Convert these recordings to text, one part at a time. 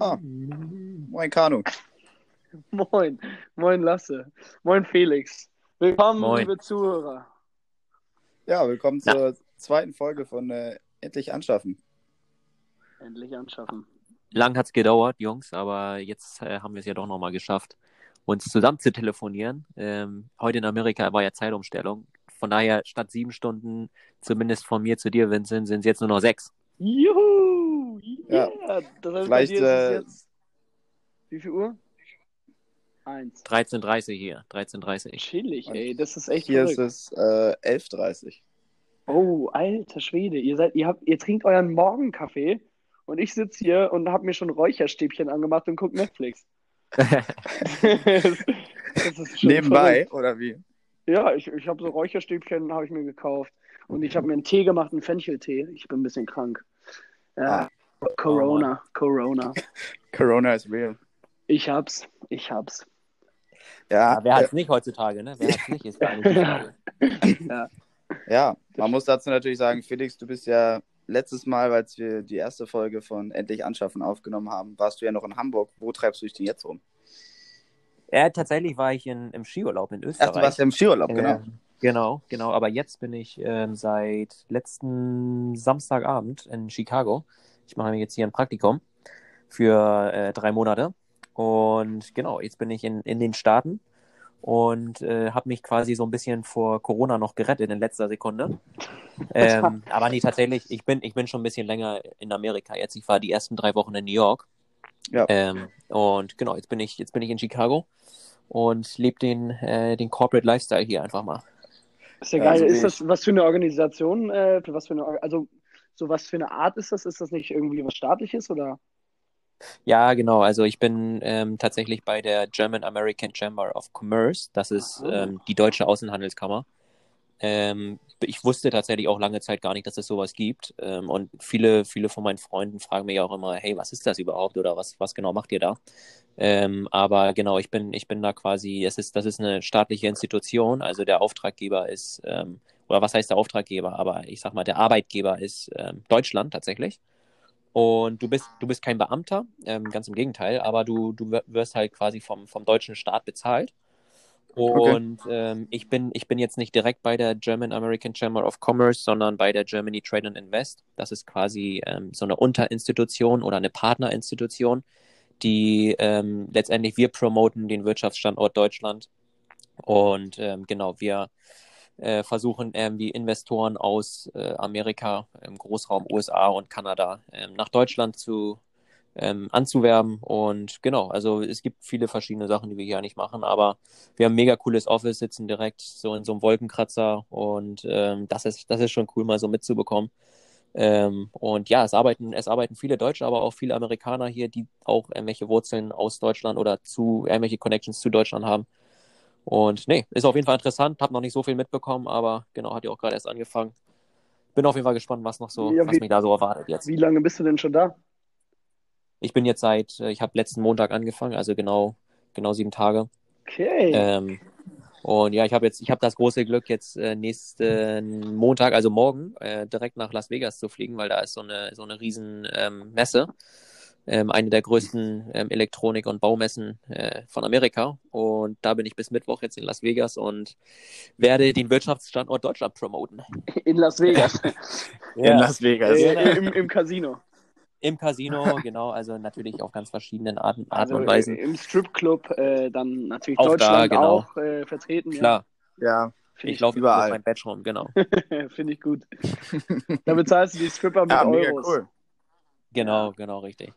Ah, moin Kanu. Moin, moin Lasse, moin Felix. Willkommen, Moin. liebe Zuhörer. Ja, willkommen Ja. zur zweiten Folge von äh, Endlich anschaffen. Endlich anschaffen. Lang hat's gedauert, Jungs, aber jetzt äh, haben wir es ja doch nochmal geschafft, uns zusammen zu telefonieren. Ähm, heute in Amerika war ja Zeitumstellung. Von daher statt sieben Stunden, zumindest von mir zu dir, Vincent, sind es jetzt nur noch sechs. Juhu! Ja. Yeah. Das heißt, Vielleicht, bei dir ist es äh, jetzt. Wie viel Uhr? Eins. 13.30 hier, 13.30 Chillig, ey. Das ist echt Hier verrückt. ist es äh, 11.30 Oh, alter Schwede. Ihr seid, ihr habt, ihr trinkt euren Morgenkaffee und ich sitze hier und habe mir schon Räucherstäbchen angemacht und gucke Netflix. das ist schon Nebenbei, verrückt. oder wie? Ja, ich, ich habe so Räucherstäbchen, habe ich mir gekauft. Und ich habe mir einen Tee gemacht, einen Fencheltee. Ich bin ein bisschen krank. Ja, Corona, Corona. Corona is real. Ich hab's, ich hab's. Ja, Ja, wer äh, hat's nicht heutzutage, ne? Wer hat's nicht, ist gar nicht. Ja. ja, man muss dazu natürlich sagen, Felix, du bist ja letztes Mal, als wir die erste Folge von Endlich anschaffen aufgenommen haben, warst du ja noch in Hamburg. Wo treibst du dich denn jetzt rum? Ja, tatsächlich war ich in, im Skiurlaub in Österreich. Ach, du warst ja im Skiurlaub, genau. Ähm, genau, genau. Aber jetzt bin ich ähm, seit letzten Samstagabend in Chicago. Ich mache jetzt hier ein Praktikum für äh, drei Monate. Und genau, jetzt bin ich in, in den Staaten und äh, habe mich quasi so ein bisschen vor Corona noch gerettet in letzter Sekunde. Ähm, aber nee, tatsächlich, ich bin, ich bin schon ein bisschen länger in Amerika jetzt. Ich war die ersten drei Wochen in New York. Ja. Ähm, und genau, jetzt bin ich, jetzt bin ich in Chicago und lebe den, äh, den Corporate Lifestyle hier einfach mal. Ist ja geil. so wie ist das was für eine Organisation? Äh, für was für eine, also so was für eine Art ist das? Ist das nicht irgendwie was staatliches oder? Ja, genau. Also ich bin ähm, tatsächlich bei der German American Chamber of Commerce. Das ist Ah. ähm, die deutsche Außenhandelskammer. Ähm, ich wusste tatsächlich auch lange Zeit gar nicht, dass es sowas gibt. Ähm, und viele, viele von meinen Freunden fragen mich auch immer, hey, was ist das überhaupt oder was, was genau macht ihr da? Ähm, aber genau, ich bin, ich bin da quasi, es ist, das ist eine staatliche Institution. Also der Auftraggeber ist, ähm, oder was heißt der Auftraggeber? Aber ich sag mal, der Arbeitgeber ist ähm, Deutschland tatsächlich. Und du bist, du bist kein Beamter, ähm, ganz im Gegenteil, aber du, du wir- wirst halt quasi vom, vom deutschen Staat bezahlt. Und ähm, ich bin, ich bin jetzt nicht direkt bei der German American Chamber of Commerce, sondern bei der Germany Trade and Invest. Das ist quasi ähm, so eine Unterinstitution oder eine Partnerinstitution, die ähm, letztendlich wir promoten den Wirtschaftsstandort Deutschland. Und ähm, genau, wir äh, versuchen irgendwie Investoren aus äh, Amerika, im Großraum USA und Kanada ähm, nach Deutschland zu ähm, anzuwerben. Und genau, also es gibt viele verschiedene Sachen, die wir hier nicht machen, aber wir haben ein mega cooles Office, sitzen direkt so in so einem Wolkenkratzer und ähm, das ist, das ist schon cool, mal so mitzubekommen. Ähm, und ja, es arbeiten, es arbeiten viele Deutsche, aber auch viele Amerikaner hier, die auch irgendwelche Wurzeln aus Deutschland oder zu irgendwelche Connections zu Deutschland haben. Und nee, ist auf jeden Fall interessant, habe noch nicht so viel mitbekommen, aber genau, hat ja auch gerade erst angefangen. Bin auf jeden Fall gespannt, was noch so, Ja, was wie- mich da so erwartet jetzt. Wie lange bist du denn schon da? Ich bin jetzt seit, äh, ich habe letzten Montag angefangen, also genau, genau sieben Tage. Okay. Ähm, und ja, ich habe jetzt, ich habe das große Glück, jetzt äh, nächsten Montag, also morgen, äh, direkt nach Las Vegas zu fliegen, weil da ist so eine, so eine riesen ähm, Messe. Ähm, eine der größten ähm, Elektronik- und Baumessen äh, von Amerika. Und da bin ich bis Mittwoch jetzt in Las Vegas und werde den Wirtschaftsstandort Deutschland promoten. In Las Vegas. In Las Vegas. äh, im, Im Casino. Im Casino, genau, also natürlich auf ganz verschiedenen Arten, Arten Also und Weisen. im Stripclub äh, dann natürlich Auch da, Deutschland genau. auch äh, vertreten. Klar, Ja, Finde ich laufe überall. mein Badge rum, genau. Finde ich gut. Da bezahlst du die Stripper mit ja mega Euros. cool. Genau, genau, richtig.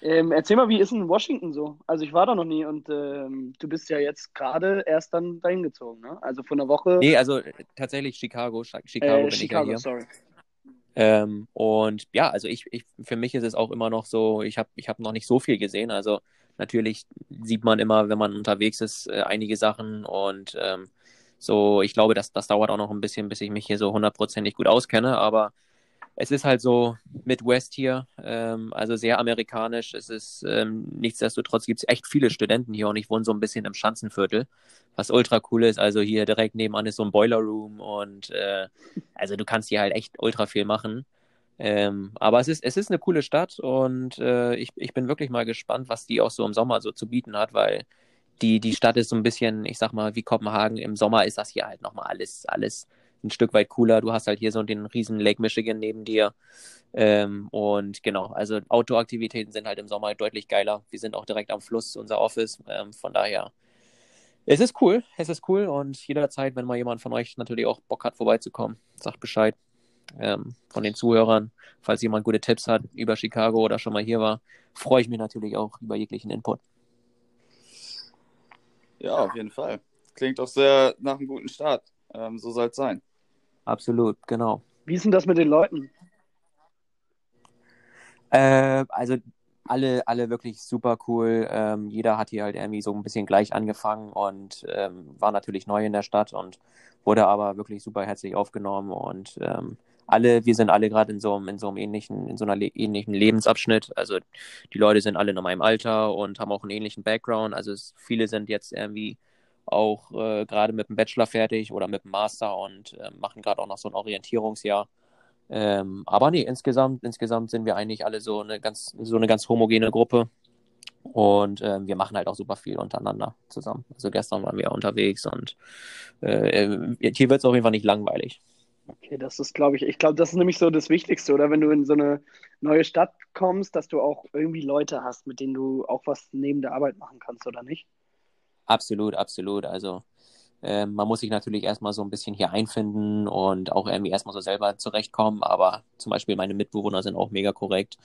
Ähm, erzähl mal, wie ist in Washington so? Also ich war da noch nie und ähm, du bist ja jetzt gerade erst dann dahin gezogen, ne? Also vor einer Woche. Nee, also äh, tatsächlich Chicago, Chi- Chicago äh, bin Chicago, ich ja hier. sorry. Ähm, und ja, also ich, ich, für mich ist es auch immer noch so, ich habe ich hab noch nicht so viel gesehen. Also natürlich sieht man immer, wenn man unterwegs ist, äh, einige Sachen und ähm, so, ich glaube, das, das dauert auch noch ein bisschen, bis ich mich hier so hundertprozentig gut auskenne, aber es ist halt so Midwest hier, ähm, also sehr amerikanisch. Es ist ähm, nichtsdestotrotz gibt es echt viele Studenten hier und ich wohne so ein bisschen im Schanzenviertel, was ultra cool ist. Also hier direkt nebenan ist so ein Boiler Room und äh, also du kannst hier halt echt ultra viel machen. Ähm, aber es ist, es ist eine coole Stadt und äh, ich, ich bin wirklich mal gespannt, was die auch so im Sommer so zu bieten hat, weil die, die Stadt ist so ein bisschen, ich sag mal, wie Kopenhagen. Im Sommer ist das hier halt nochmal alles, alles ein Stück weit cooler. Du hast halt hier so den riesen Lake Michigan neben dir. Ähm, und genau, also Outdoor-Aktivitäten sind halt im Sommer deutlich geiler. Wir sind auch direkt am Fluss, unser Office. Ähm, von daher, es ist cool, es ist cool und jederzeit, wenn mal jemand von euch natürlich auch Bock hat, vorbeizukommen, sagt Bescheid. Ähm, von den Zuhörern, falls jemand gute Tipps hat über Chicago oder schon mal hier war, freue ich mich natürlich auch über jeglichen Input. Ja, auf jeden Fall. Klingt doch sehr nach einem guten Start. Ähm, so soll es sein. Absolut, genau. Wie ist denn das mit den Leuten? Äh, also alle, alle wirklich super cool. Ähm, jeder hat hier halt irgendwie so ein bisschen gleich angefangen und ähm, war natürlich neu in der Stadt und wurde aber wirklich super herzlich aufgenommen und ähm, alle, wir sind alle gerade in so einem, in so einem ähnlichen, in so einer ähnlichen Lebensabschnitt. Also die Leute sind alle in meinem Alter und haben auch einen ähnlichen Background. Also es, viele sind jetzt irgendwie auch äh, gerade mit dem Bachelor fertig oder mit dem Master und äh, machen gerade auch noch so ein Orientierungsjahr. Ähm, aber nee, insgesamt, insgesamt sind wir eigentlich alle so eine ganz, so eine ganz homogene Gruppe. Und äh, wir machen halt auch super viel untereinander zusammen. Also gestern waren wir unterwegs und äh, äh hier wird es auf jeden Fall nicht langweilig. Okay, das ist, glaube ich, ich glaube, das ist nämlich so das Wichtigste, oder? Wenn du in so eine neue Stadt kommst, dass du auch irgendwie Leute hast, mit denen du auch was neben der Arbeit machen kannst, oder nicht? Absolut, absolut. Also äh, man muss sich natürlich erstmal so ein bisschen hier einfinden und auch irgendwie erstmal so selber zurechtkommen. Aber zum Beispiel meine Mitbewohner sind auch mega korrekt.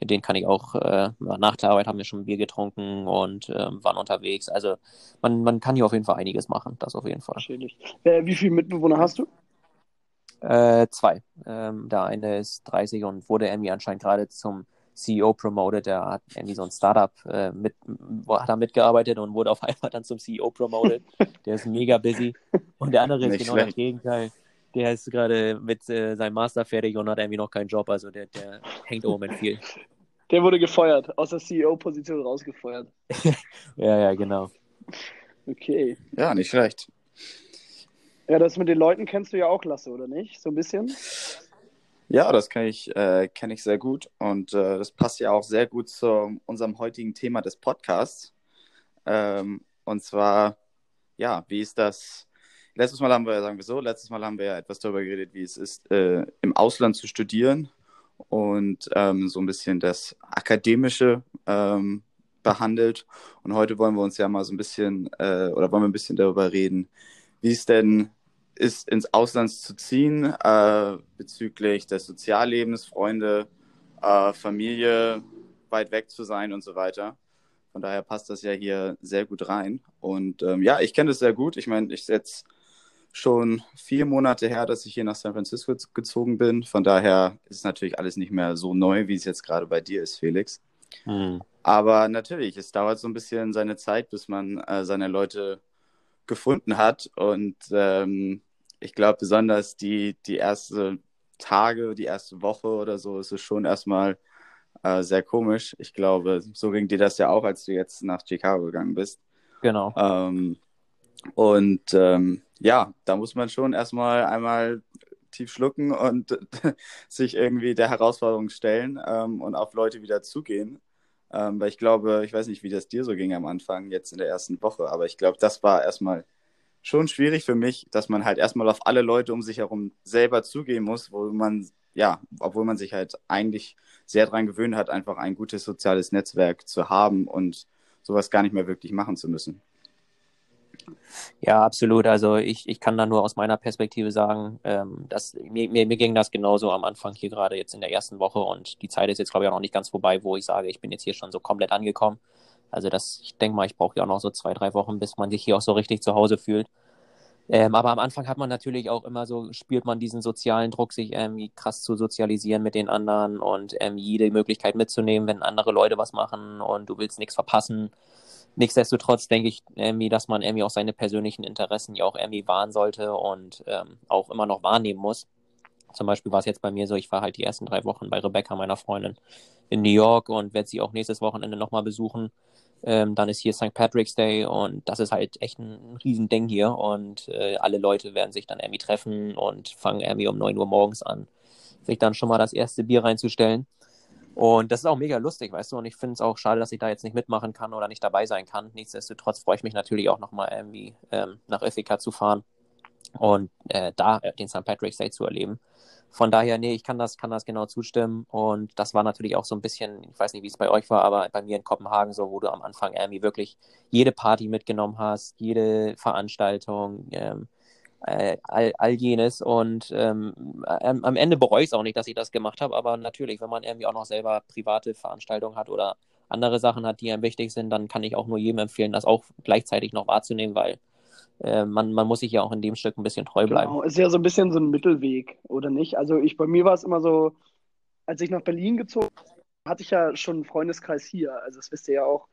Mit denen kann ich auch, äh, nach der Arbeit haben wir schon ein Bier getrunken und äh, waren unterwegs. Also man, man kann hier auf jeden Fall einiges machen, das auf jeden Fall. Äh, wie viele Mitbewohner hast du? Äh, zwei. Ähm, der eine ist 30 und wurde irgendwie anscheinend gerade zum CEO promoted. Der hat irgendwie so ein Startup äh, mit, hat da mitgearbeitet und wurde auf einmal dann zum CEO promoted. Der ist mega busy. Und der andere ist genau schlecht. das Gegenteil. Der ist gerade mit äh, seinem Master fertig und hat irgendwie noch keinen Job. Also der, der hängt im Moment viel. Der wurde gefeuert, aus der CEO-Position rausgefeuert. ja, ja, genau. Okay. Ja, nicht schlecht. Ja, das mit den Leuten kennst du ja auch, Lasse, oder nicht? So ein bisschen? Ja, das kenne ich, äh, kenn ich sehr gut und äh, das passt ja auch sehr gut zu unserem heutigen Thema des Podcasts. Ähm, und zwar, ja, wie ist das? Letztes Mal haben wir, sagen wir so, letztes Mal haben wir ja etwas darüber geredet, wie es ist, äh, im Ausland zu studieren und ähm, so ein bisschen das Akademische ähm, behandelt. Und heute wollen wir uns ja mal so ein bisschen, äh, oder wollen wir ein bisschen darüber reden, wie es denn ist, ins Ausland zu ziehen, äh, bezüglich des Soziallebens, Freunde, äh, Familie, weit weg zu sein und so weiter. Von daher passt das ja hier sehr gut rein. Und ähm, ja, ich kenne das sehr gut. Ich meine, ich jetzt schon vier Monate her, dass ich hier nach San Francisco gezogen bin. Von daher ist es natürlich alles nicht mehr so neu, wie es jetzt gerade bei dir ist, Felix. Hm. Aber natürlich, es dauert so ein bisschen seine Zeit, bis man äh, seine Leute gefunden hat. Und ähm, ich glaube, besonders die, die ersten Tage, die erste Woche oder so, ist es schon erstmal äh, sehr komisch. Ich glaube, so ging dir das ja auch, als du jetzt nach Chicago gegangen bist. Genau. Ähm, und ähm, ja, da muss man schon erstmal einmal tief schlucken und sich irgendwie der Herausforderung stellen ähm, und auf Leute wieder zugehen. Ähm, weil ich glaube, ich weiß nicht, wie das dir so ging am Anfang, jetzt in der ersten Woche, aber ich glaube, das war erstmal schon schwierig für mich, dass man halt erstmal auf alle Leute um sich herum selber zugehen muss, wo man, ja, obwohl man sich halt eigentlich sehr daran gewöhnt hat, einfach ein gutes soziales Netzwerk zu haben und sowas gar nicht mehr wirklich machen zu müssen. Ja, absolut. Also ich, ich kann da nur aus meiner Perspektive sagen, ähm, dass mir, mir, mir ging das genauso am Anfang hier gerade jetzt in der ersten Woche und die Zeit ist jetzt, glaube ich, auch noch nicht ganz vorbei, wo ich sage, ich bin jetzt hier schon so komplett angekommen. Also das, ich denke mal, ich brauche ja auch noch so zwei, drei Wochen, bis man sich hier auch so richtig zu Hause fühlt. Ähm, aber am Anfang hat man natürlich auch immer so, spürt man diesen sozialen Druck, sich irgendwie krass zu sozialisieren mit den anderen und ähm, jede Möglichkeit mitzunehmen, wenn andere Leute was machen und du willst nichts verpassen. Nichtsdestotrotz denke ich irgendwie, dass man irgendwie auch seine persönlichen Interessen ja auch irgendwie wahren sollte und ähm, auch immer noch wahrnehmen muss. zum Beispiel war es jetzt bei mir so, ich war halt die ersten drei Wochen bei Rebecca, meiner Freundin, in New York und werde sie auch nächstes Wochenende nochmal besuchen. Ähm, dann ist hier St. Patrick's Day und das ist halt echt ein Riesending hier und äh, alle Leute werden sich dann irgendwie treffen und fangen irgendwie um 9 Uhr morgens an, sich dann schon mal das erste Bier reinzustellen. Und das ist auch mega lustig, weißt du, und ich finde es auch schade, dass ich da jetzt nicht mitmachen kann oder nicht dabei sein kann. Nichtsdestotrotz freue ich mich natürlich auch nochmal irgendwie ähm, nach Ithaca zu fahren und äh, da den St. Patrick's Day zu erleben. Von daher, nee, ich kann das, kann das genau zustimmen. Und das war natürlich auch so ein bisschen, ich weiß nicht, wie es bei euch war, aber bei mir in Kopenhagen so, wo du am Anfang irgendwie wirklich jede Party mitgenommen hast, jede Veranstaltung, ähm, äh, all, all jenes. Und ähm, am Ende bereue ich es auch nicht, dass ich das gemacht habe. Aber natürlich, wenn man irgendwie auch noch selber private Veranstaltungen hat oder andere Sachen hat, die einem wichtig sind, dann kann ich auch nur jedem empfehlen, das auch gleichzeitig noch wahrzunehmen, weil äh, man, man muss sich ja auch in dem Stück ein bisschen treu bleiben. Genau, ist ja so ein bisschen so ein Mittelweg, oder nicht? Also ich, bei mir war es immer so, als ich nach Berlin gezogen hatte ich ja schon einen Freundeskreis hier. Also das wisst ihr ja auch,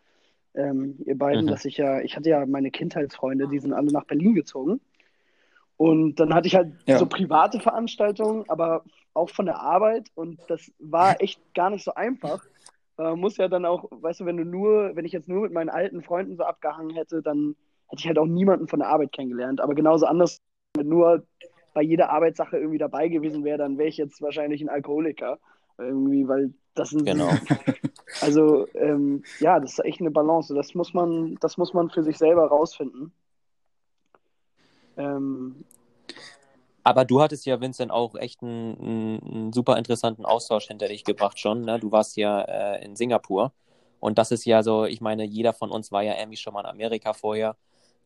ähm, ihr beiden, mhm. dass ich ja, ich hatte ja meine Kindheitsfreunde, die sind alle nach Berlin gezogen. Und dann hatte ich halt ja. so private Veranstaltungen, aber auch von der Arbeit. Und das war echt gar nicht so einfach. Man muss ja dann auch, weißt du, wenn du nur, wenn ich jetzt nur mit meinen alten Freunden so abgehangen hätte, dann hätte ich halt auch niemanden von der Arbeit kennengelernt. Aber genauso anders, wenn nur bei jeder Arbeitssache irgendwie dabei gewesen wäre, dann wäre ich jetzt wahrscheinlich ein Alkoholiker. Irgendwie, weil das sind. Genau. Also, ähm, ja, das ist echt eine Balance. Das muss man, das muss man für sich selber rausfinden. Ähm, aber du hattest ja, Vincent, auch echt einen, einen, super interessanten Austausch hinter dich gebracht schon. Ne? Du warst ja äh, in Singapur. Und das ist ja so, ich meine, jeder von uns war ja irgendwie schon mal in Amerika vorher.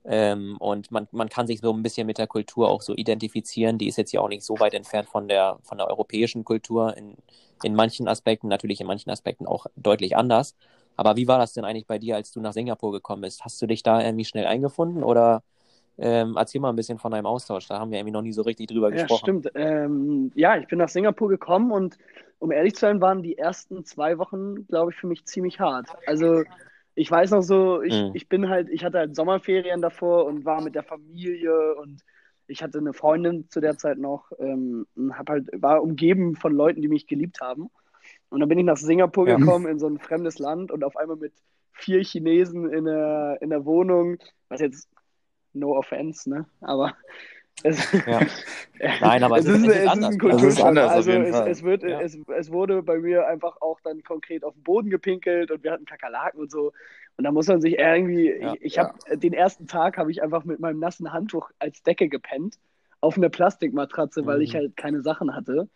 Ähm, und man, man kann sich so ein bisschen mit der Kultur auch so identifizieren. Die ist jetzt ja auch nicht so weit entfernt von der, von der europäischen Kultur. In, in manchen Aspekten, natürlich in manchen Aspekten auch deutlich anders. Aber wie war das denn eigentlich bei dir, als du nach Singapur gekommen bist? Hast du dich da irgendwie schnell eingefunden oder ähm, erzähl mal ein bisschen von deinem Austausch? Da haben wir irgendwie noch nie so richtig drüber ja, gesprochen. Stimmt. Ähm, ja, ich bin nach Singapur gekommen und um ehrlich zu sein, waren die ersten zwei Wochen, glaube ich, für mich ziemlich hart. Also ich weiß noch so, ich, mhm. ich bin halt, ich hatte halt Sommerferien davor und war mit der Familie und ich hatte eine Freundin zu der Zeit noch ähm, und hab halt, war umgeben von Leuten, die mich geliebt haben. Und dann bin ich nach Singapur ja. gekommen, in so ein fremdes Land und auf einmal mit vier Chinesen in der, in der Wohnung, was jetzt no offense, ne? Aber es, ja. Nein, aber es, es, ist, es, ist, anders. Es ist anders also es, wird, ja. es, es wurde bei mir einfach auch dann konkret auf den Boden gepinkelt und wir hatten Kakerlaken und so. Und da muss man sich irgendwie, ja. ich, ich habe den ersten Tag habe ich einfach mit meinem nassen Handtuch als Decke gepennt auf einer Plastikmatratze, mhm. weil ich mhm. halt keine Sachen hatte.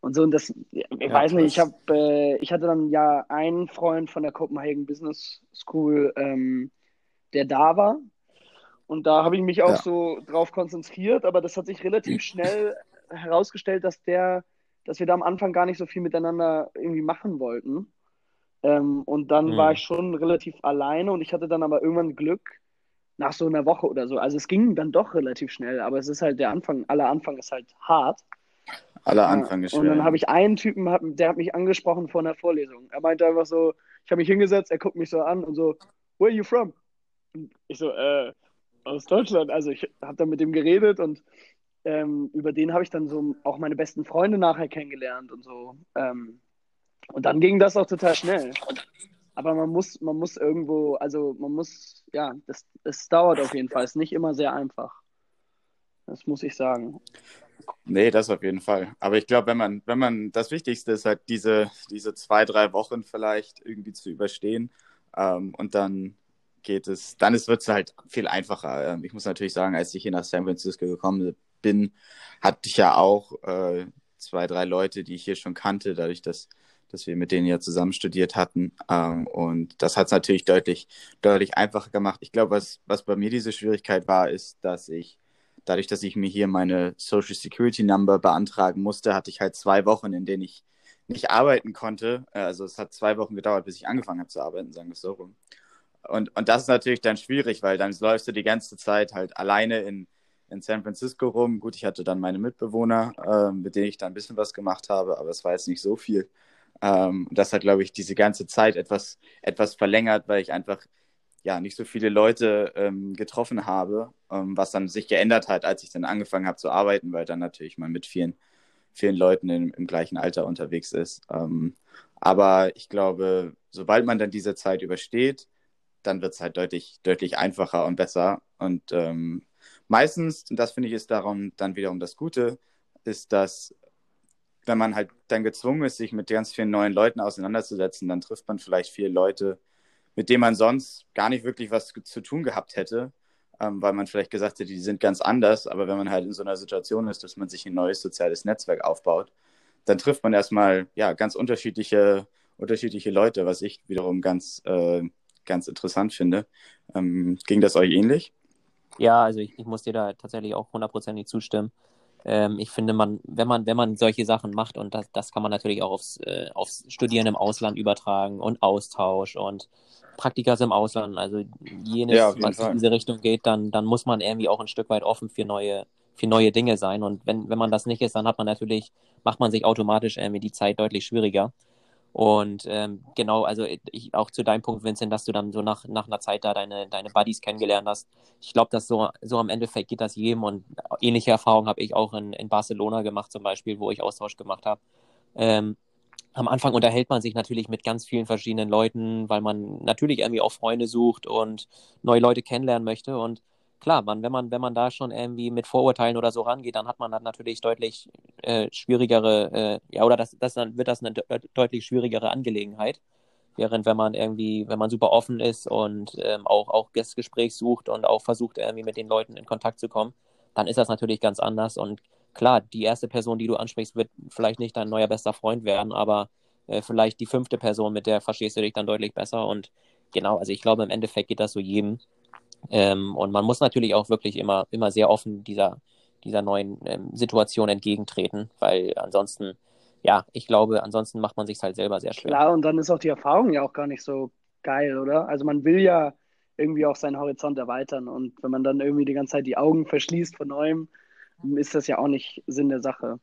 Und so, und das, ich ja, weiß nicht, ich habe, äh, ich hatte dann ja einen Freund von der Copenhagen Business School, ähm, der da war. Und da habe ich mich auch ja. so drauf konzentriert, aber das hat sich relativ schnell herausgestellt, dass der, dass wir da am Anfang gar nicht so viel miteinander irgendwie machen wollten. Ähm, und dann mhm. war ich schon relativ alleine und ich hatte dann aber irgendwann Glück nach so einer Woche oder so. Also es ging dann doch relativ schnell, aber es ist halt der Anfang, aller Anfang ist halt hart. Aller Anfang ist schwer. Und dann habe ich einen Typen, der hat mich angesprochen vor einer Vorlesung. Er meinte einfach so, ich habe mich hingesetzt, er guckt mich so an und so, where are you from? Und ich so, äh, aus Deutschland. Also ich habe dann mit dem geredet und ähm, über den habe ich dann so auch meine besten Freunde nachher kennengelernt und so. Ähm, und dann ging das auch total schnell. Aber man muss, man muss irgendwo, also man muss, ja, das, das dauert auf jeden Fall. Es ist nicht immer sehr einfach. Das muss ich sagen. Nee, das auf jeden Fall. Aber ich glaube, wenn man, wenn man, das Wichtigste ist halt diese, diese zwei, drei Wochen vielleicht irgendwie zu überstehen ähm, und dann geht es, dann wird es halt viel einfacher. Ähm, ich muss natürlich sagen, als ich hier nach San Francisco gekommen bin, hatte ich ja auch äh, zwei, drei Leute, die ich hier schon kannte, dadurch, dass, dass wir mit denen ja zusammen studiert hatten. Ähm, und das hat es natürlich deutlich, deutlich einfacher gemacht. Ich glaube, was, was bei mir diese Schwierigkeit war, ist, dass ich, dadurch, dass ich mir hier meine Social Security Number beantragen musste, hatte ich halt zwei Wochen, in denen ich nicht arbeiten konnte. Äh, also es hat zwei Wochen gedauert, bis ich angefangen habe zu arbeiten, sagen wir es so rum. Und, und das ist natürlich dann schwierig, weil dann läufst du die ganze Zeit halt alleine in, in San Francisco rum. Gut, ich hatte dann meine Mitbewohner, äh, mit denen ich da ein bisschen was gemacht habe, aber es war jetzt nicht so viel. Ähm, das hat, glaube ich, diese ganze Zeit etwas, etwas verlängert, weil ich einfach ja nicht so viele Leute ähm, getroffen habe, ähm, was dann sich geändert hat, als ich dann angefangen habe zu arbeiten, weil dann natürlich man mit vielen, vielen Leuten im, im gleichen Alter unterwegs ist. Ähm, aber ich glaube, sobald man dann diese Zeit übersteht, dann wird es halt deutlich, deutlich einfacher und besser. Und ähm, meistens, und das finde ich ist darum dann wiederum das Gute, ist, dass wenn man halt dann gezwungen ist, sich mit ganz vielen neuen Leuten auseinanderzusetzen, dann trifft man vielleicht viele Leute, mit denen man sonst gar nicht wirklich was zu tun gehabt hätte, ähm, weil man vielleicht gesagt hätte, die sind ganz anders. Aber wenn man halt in so einer Situation ist, dass man sich ein neues soziales Netzwerk aufbaut, dann trifft man erstmal ja ganz unterschiedliche, unterschiedliche Leute, was ich wiederum ganz, äh, ganz interessant finde. Ähm, ging das euch ähnlich? Ja, also ich, ich muss dir da tatsächlich auch hundertprozentig zustimmen. Ähm, ich finde, man, wenn man, wenn man solche Sachen macht, und das, das kann man natürlich auch aufs, äh, aufs Studieren im Ausland übertragen und Austausch und Praktikas im Ausland, also jenes, ja, was in diese Richtung geht, dann, dann muss man irgendwie auch ein Stück weit offen für neue, für neue Dinge sein. Und wenn, wenn man das nicht ist, dann hat man natürlich, macht man sich automatisch irgendwie die Zeit deutlich schwieriger. Und ähm, genau, also ich, auch zu deinem Punkt, Vincent, dass du dann so nach, nach einer Zeit da deine, deine Buddies kennengelernt hast. Ich glaube, dass so, so am Endeffekt geht das jedem und ähnliche Erfahrungen habe ich auch in, in Barcelona gemacht, zum Beispiel, wo ich Austausch gemacht habe. Ähm, am Anfang unterhält man sich natürlich mit ganz vielen verschiedenen Leuten, weil man natürlich irgendwie auch Freunde sucht und neue Leute kennenlernen möchte. Und klar, man, wenn man, wenn man da schon irgendwie mit Vorurteilen oder so rangeht, dann hat man dann natürlich deutlich äh, schwierigere, äh, ja, oder das, das dann wird das eine de deutlich schwierigere Angelegenheit. Während wenn man irgendwie, wenn man super offen ist und ähm, auch, auch das Gespräch sucht und auch versucht, irgendwie mit den Leuten in Kontakt zu kommen, dann ist das natürlich ganz anders. Und klar, die erste Person, die du ansprichst, wird vielleicht nicht dein neuer bester Freund werden, aber äh, vielleicht die fünfte Person, mit der verstehst du dich dann deutlich besser. Und genau, also ich glaube, im Endeffekt geht das so jedem. Ähm, und man muss natürlich auch wirklich immer, immer sehr offen dieser, dieser neuen ähm, Situation entgegentreten, weil ansonsten, ja, ich glaube, ansonsten macht man sich halt selber sehr schwer. Klar, und dann ist auch die Erfahrung ja auch gar nicht so geil, oder? Also man will ja irgendwie auch seinen Horizont erweitern und wenn man dann irgendwie die ganze Zeit die Augen verschließt von neuem, ist das ja auch nicht Sinn der Sache.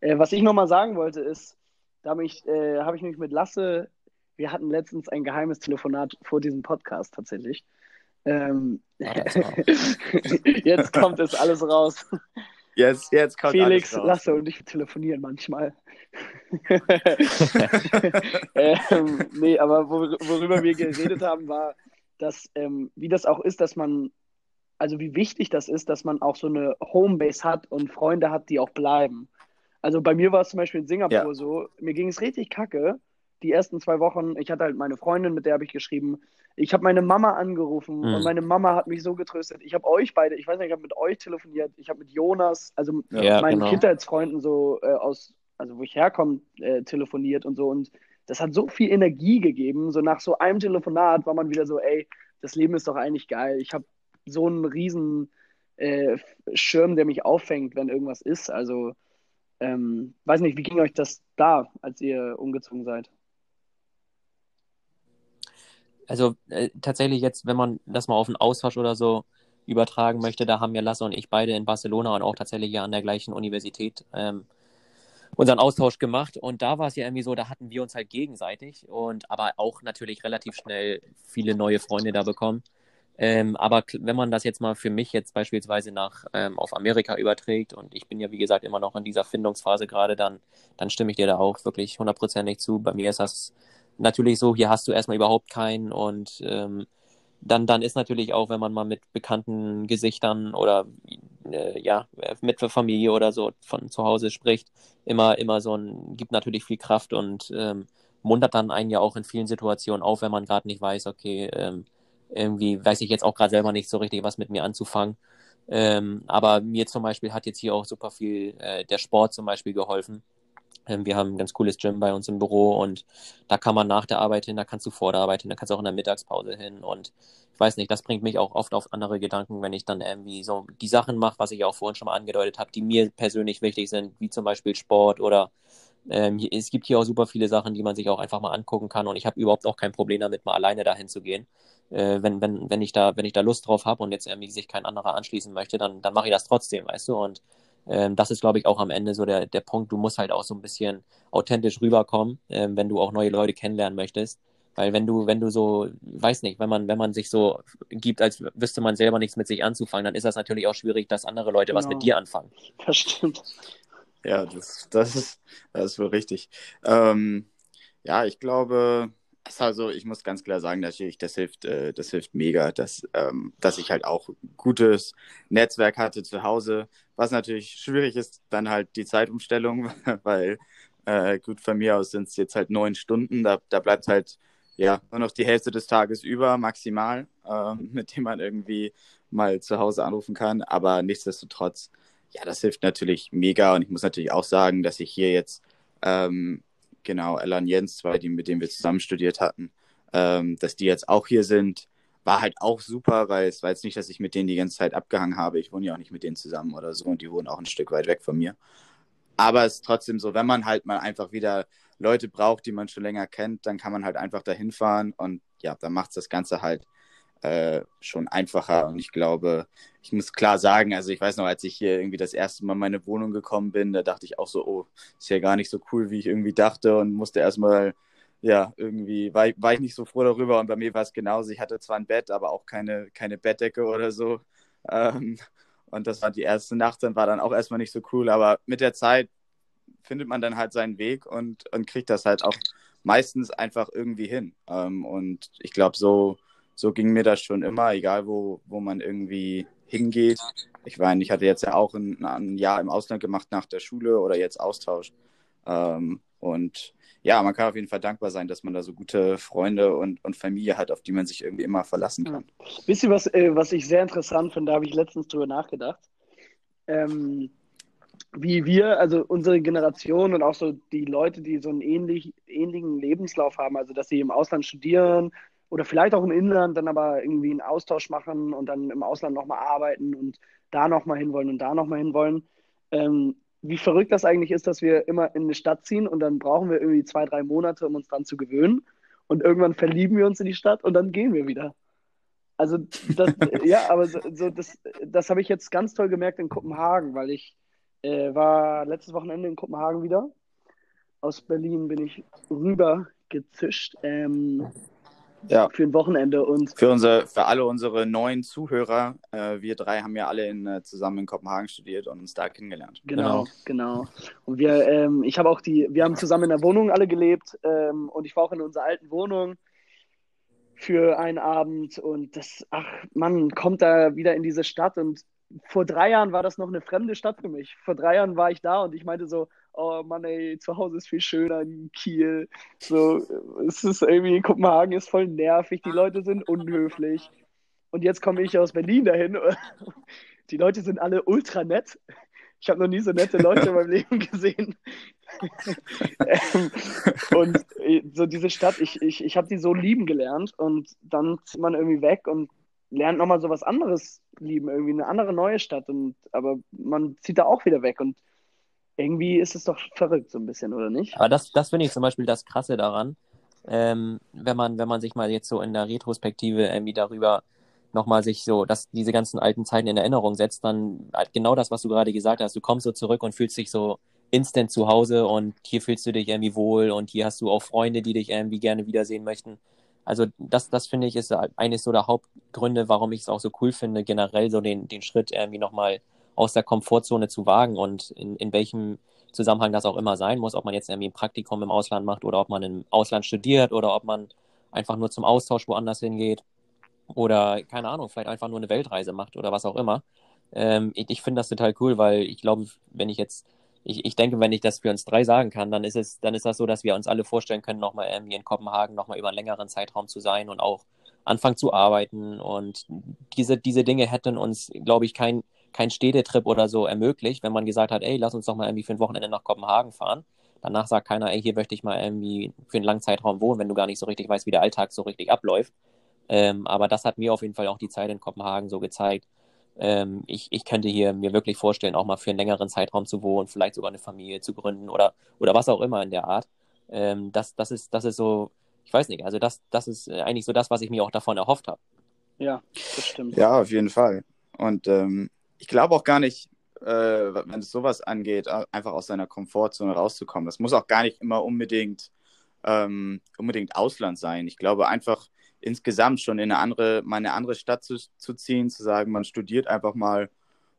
Äh, was ich nochmal sagen wollte ist, da habe ich, äh, hab ich mich mit Lasse, wir hatten letztens ein geheimes Telefonat vor diesem Podcast tatsächlich. Ähm, jetzt kommt es alles raus. Jetzt, jetzt kommt Felix, alles raus. Lasse und ich telefonieren manchmal. ähm, nee, aber worüber wir geredet haben, war, dass, ähm, wie das auch ist, dass man, also wie wichtig das ist, dass man auch so eine Homebase hat und Freunde hat, die auch bleiben. Also bei mir war es zum Beispiel in Singapur ja. so, mir ging es richtig kacke die ersten zwei Wochen, ich hatte halt meine Freundin, mit der habe ich geschrieben. Ich habe meine Mama angerufen mhm. und meine Mama hat mich so getröstet. Ich habe euch beide, ich weiß nicht, ich habe mit euch telefoniert, ich habe mit Jonas, also ja, meinen genau. Kindheitsfreunden so äh, aus, also wo ich herkomme, äh, telefoniert und so. Und das hat so viel Energie gegeben. So nach so einem Telefonat war man wieder so, ey, das Leben ist doch eigentlich geil. Ich habe so einen riesen äh, Schirm, der mich auffängt, wenn irgendwas ist. Also, ähm, weiß nicht, wie ging euch das da, als ihr umgezogen seid? Also äh, tatsächlich jetzt, wenn man das mal auf einen Austausch oder so übertragen möchte, da haben ja Lasse und ich beide in Barcelona und auch tatsächlich ja an der gleichen Universität ähm, unseren Austausch gemacht. Und da war es ja irgendwie so, da hatten wir uns halt gegenseitig und aber auch natürlich relativ schnell viele neue Freunde da bekommen. Ähm, aber wenn man das jetzt mal für mich jetzt beispielsweise nach ähm, auf Amerika überträgt und ich bin ja wie gesagt immer noch in dieser Findungsphase gerade, dann, dann stimme ich dir da auch wirklich hundertprozentig zu. Bei mir ist das natürlich so, hier hast du erstmal überhaupt keinen und ähm, dann, dann ist natürlich auch, wenn man mal mit bekannten Gesichtern oder äh, ja, mit Familie oder so von zu Hause spricht, immer, immer so ein, gibt natürlich viel Kraft und ähm, muntert dann einen ja auch in vielen Situationen auf, wenn man gerade nicht weiß, okay, ähm, irgendwie weiß ich jetzt auch gerade selber nicht so richtig, was mit mir anzufangen. Ähm, aber mir zum Beispiel hat jetzt hier auch super viel äh, der Sport zum Beispiel geholfen. Ähm, wir haben ein ganz cooles Gym bei uns im Büro und da kann man nach der Arbeit hin, da kannst du vor der Arbeit hin, da kannst du auch in der Mittagspause hin und ich weiß nicht, das bringt mich auch oft auf andere Gedanken, wenn ich dann irgendwie so die Sachen mache, was ich auch vorhin schon mal angedeutet habe, die mir persönlich wichtig sind, wie zum Beispiel Sport oder ähm, es gibt hier auch super viele Sachen, die man sich auch einfach mal angucken kann und ich habe überhaupt auch kein Problem damit, mal alleine dahin zu gehen. Äh, wenn, wenn, wenn ich da, wenn ich da Lust drauf habe und jetzt irgendwie sich kein anderer anschließen möchte, dann, dann mache ich das trotzdem, weißt du? Und ähm, das ist, glaube ich, auch am Ende so der, der Punkt. Du musst halt auch so ein bisschen authentisch rüberkommen, ähm, wenn du auch neue Leute kennenlernen möchtest. Weil wenn du, wenn du so, weiß nicht, wenn man, wenn man sich so gibt, als wüsste man selber nichts mit sich anzufangen, dann ist das natürlich auch schwierig, dass andere Leute genau. was mit genau. dir anfangen. Das stimmt. Ja, das, das, ist, das ist wohl richtig. Ähm, ja, ich glaube, also ich muss ganz klar sagen, dass ich, das hilft, äh, das hilft mega, dass, ähm, dass ich halt auch gutes Netzwerk hatte zu Hause. Was natürlich schwierig ist, dann halt die Zeitumstellung, weil äh, gut von mir aus sind es jetzt halt neun Stunden. Da, da bleibt halt ja nur noch die Hälfte des Tages über, maximal, äh, mit dem man irgendwie mal zu Hause anrufen kann. Aber nichtsdestotrotz, ja, das hilft natürlich mega. Und ich muss natürlich auch sagen, dass ich hier jetzt ähm, genau, und Jens, zwei, die, mit denen wir zusammen studiert hatten, ähm, dass die jetzt auch hier sind, war halt auch super, weil es war jetzt nicht, dass ich mit denen die ganze Zeit abgehangen habe. Ich wohne ja auch nicht mit denen zusammen oder so und die wohnen auch ein Stück weit weg von mir. Aber es ist trotzdem so, wenn man halt mal einfach wieder Leute braucht, die man schon länger kennt, dann kann man halt einfach dahin fahren und ja, dann macht es das Ganze halt äh, schon einfacher. Und ich glaube, ich muss klar sagen, also ich weiß noch, als ich hier irgendwie das erste Mal in meine Wohnung gekommen bin, da dachte ich auch so, oh, ist ja gar nicht so cool, wie ich irgendwie dachte und musste erstmal, ja, irgendwie, war, war ich nicht so froh darüber und bei mir war es genauso. Ich hatte zwar ein Bett, aber auch keine, keine Bettdecke oder so. Ähm, und das war die erste Nacht, dann war dann auch erstmal nicht so cool, aber mit der Zeit findet man dann halt seinen Weg und, und kriegt das halt auch meistens einfach irgendwie hin. Ähm, und ich glaube, so so ging mir das schon immer, egal wo, wo man irgendwie hingeht. Ich meine, ich hatte jetzt ja auch ein, ein Jahr im Ausland gemacht nach der Schule oder jetzt Austausch. Ähm, und ja, man kann auf jeden Fall dankbar sein, dass man da so gute Freunde und, und Familie hat, auf die man sich irgendwie immer verlassen kann. Wisst ihr, was, äh, was ich sehr interessant finde, da habe ich letztens drüber nachgedacht. Ähm, wie wir, also unsere Generation und auch so die Leute, die so einen ähnlich, ähnlichen Lebenslauf haben, also dass sie im Ausland studieren, oder vielleicht auch im Inland dann aber irgendwie einen Austausch machen und dann im Ausland nochmal arbeiten und da nochmal hinwollen und da nochmal hinwollen. Ähm, wie verrückt das eigentlich ist, dass wir immer in eine Stadt ziehen und dann brauchen wir irgendwie zwei, drei Monate, um uns dran zu gewöhnen. Und irgendwann verlieben wir uns in die Stadt und dann gehen wir wieder. Also, das, ja, aber so, so das, das habe ich jetzt ganz toll gemerkt in Kopenhagen, weil ich äh, war letztes Wochenende in Kopenhagen wieder. Aus Berlin bin ich rüber gezischt. Ähm, ja. für ein Wochenende. Und für, unsere, für alle unsere neuen Zuhörer, äh, wir drei haben ja alle in, äh, zusammen in Kopenhagen studiert und uns da kennengelernt. Genau, genau. genau. Und wir, ähm, ich habe auch die, wir haben zusammen in der Wohnung alle gelebt ähm, und ich war auch in unserer alten Wohnung für einen Abend und das, ach man, kommt da wieder in diese Stadt und vor drei Jahren war das noch eine fremde Stadt für mich. Vor drei Jahren war ich da und ich meinte so, oh Mann, ey, zu Hause ist viel schöner in Kiel. So, es ist irgendwie, Kopenhagen ist voll nervig, die Leute sind unhöflich. Und jetzt komme ich aus Berlin dahin. Die Leute sind alle ultra nett. Ich habe noch nie so nette Leute in meinem Leben gesehen. Und äh, so diese Stadt, ich, ich, ich habe die so lieben gelernt und dann zieht man irgendwie weg und lernt nochmal so was anderes lieben, irgendwie eine andere neue Stadt. Und, aber man zieht da auch wieder weg und irgendwie ist es doch verrückt, so ein bisschen, oder nicht? Aber das, das finde ich zum Beispiel das Krasse daran, ähm, wenn, man, wenn man sich mal jetzt so in der Retrospektive irgendwie darüber nochmal sich so, dass diese ganzen alten Zeiten in Erinnerung setzt, dann halt genau das, was du gerade gesagt hast, du kommst so zurück und fühlst dich so instant zu Hause und hier fühlst du dich irgendwie wohl und hier hast du auch Freunde, die dich irgendwie gerne wiedersehen möchten. Also das, das finde ich ist eines so der Hauptgründe, warum ich es auch so cool finde, generell so den, den Schritt irgendwie nochmal aus der Komfortzone zu wagen und in, in welchem Zusammenhang das auch immer sein muss, ob man jetzt irgendwie ein Praktikum im Ausland macht oder ob man im Ausland studiert oder ob man einfach nur zum Austausch woanders hingeht oder keine Ahnung, vielleicht einfach nur eine Weltreise macht oder was auch immer. Ähm, ich, ich finde das total cool, weil ich glaube, wenn ich jetzt, ich, ich denke, wenn ich das für uns drei sagen kann, dann ist es, dann ist das so, dass wir uns alle vorstellen können, nochmal irgendwie in Kopenhagen nochmal über einen längeren Zeitraum zu sein und auch anfangen zu arbeiten. Und diese, diese Dinge hätten uns, glaube ich, kein, kein Städtetrip oder so ermöglicht, wenn man gesagt hat, ey, lass uns doch mal irgendwie für ein Wochenende nach Kopenhagen fahren. Danach sagt keiner, ey, hier möchte ich mal irgendwie für einen langen Zeitraum wohnen, wenn du gar nicht so richtig weißt, wie der Alltag so richtig abläuft. Ähm, aber das hat mir auf jeden Fall auch die Zeit in Kopenhagen so gezeigt. Ähm, ich, ich könnte hier mir wirklich vorstellen, auch mal für einen längeren Zeitraum zu wohnen, vielleicht sogar eine Familie zu gründen oder, oder was auch immer in der Art. Ähm, das, das, ist, das ist so, ich weiß nicht, also das, das ist eigentlich so das, was ich mir auch davon erhofft habe. Ja, das stimmt. Ja, auf jeden Fall. Und ähm, ich glaube auch gar nicht, äh, wenn es sowas angeht, einfach aus seiner Komfortzone rauszukommen. Das muss auch gar nicht immer unbedingt, ähm, unbedingt Ausland sein. Ich glaube einfach insgesamt schon in eine andere, mal eine andere Stadt zu, zu ziehen, zu sagen, man studiert einfach mal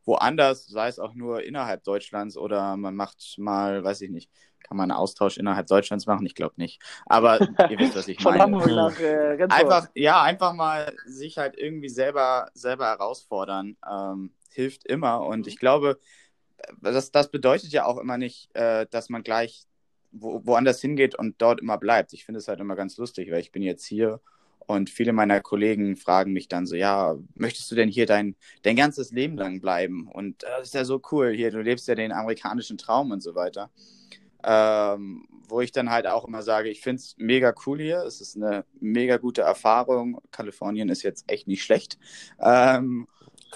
woanders, sei es auch nur innerhalb Deutschlands oder man macht mal, weiß ich nicht, kann man einen Austausch innerhalb Deutschlands machen? Ich glaube nicht. Aber ihr wisst, was ich meine. Nach äh, Einfach, ja, einfach mal sich halt irgendwie selber, selber herausfordern, ähm, hilft immer. Und ich glaube, das, das bedeutet ja auch immer nicht, äh, dass man gleich wo, woanders hingeht und dort immer bleibt. Ich finde es halt immer ganz lustig, weil ich bin jetzt hier und viele meiner Kollegen fragen mich dann so, ja, möchtest du denn hier dein, dein ganzes Leben lang bleiben? Und das ist ja so cool hier, du lebst ja den amerikanischen Traum und so weiter. Ähm, wo ich dann halt auch immer sage, ich finde es mega cool hier, es ist eine mega gute Erfahrung. Kalifornien ist jetzt echt nicht schlecht. Ähm,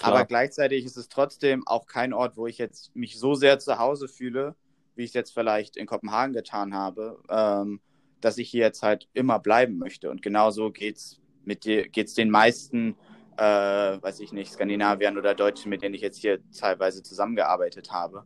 aber gleichzeitig ist es trotzdem auch kein Ort, wo ich jetzt mich so sehr zu Hause fühle, wie ich es jetzt vielleicht in Kopenhagen getan habe. Ähm, dass ich hier jetzt halt immer bleiben möchte. Und genauso geht es mit dir, geht's den meisten, äh, weiß ich nicht, Skandinaviern oder Deutschen, mit denen ich jetzt hier teilweise zusammengearbeitet habe.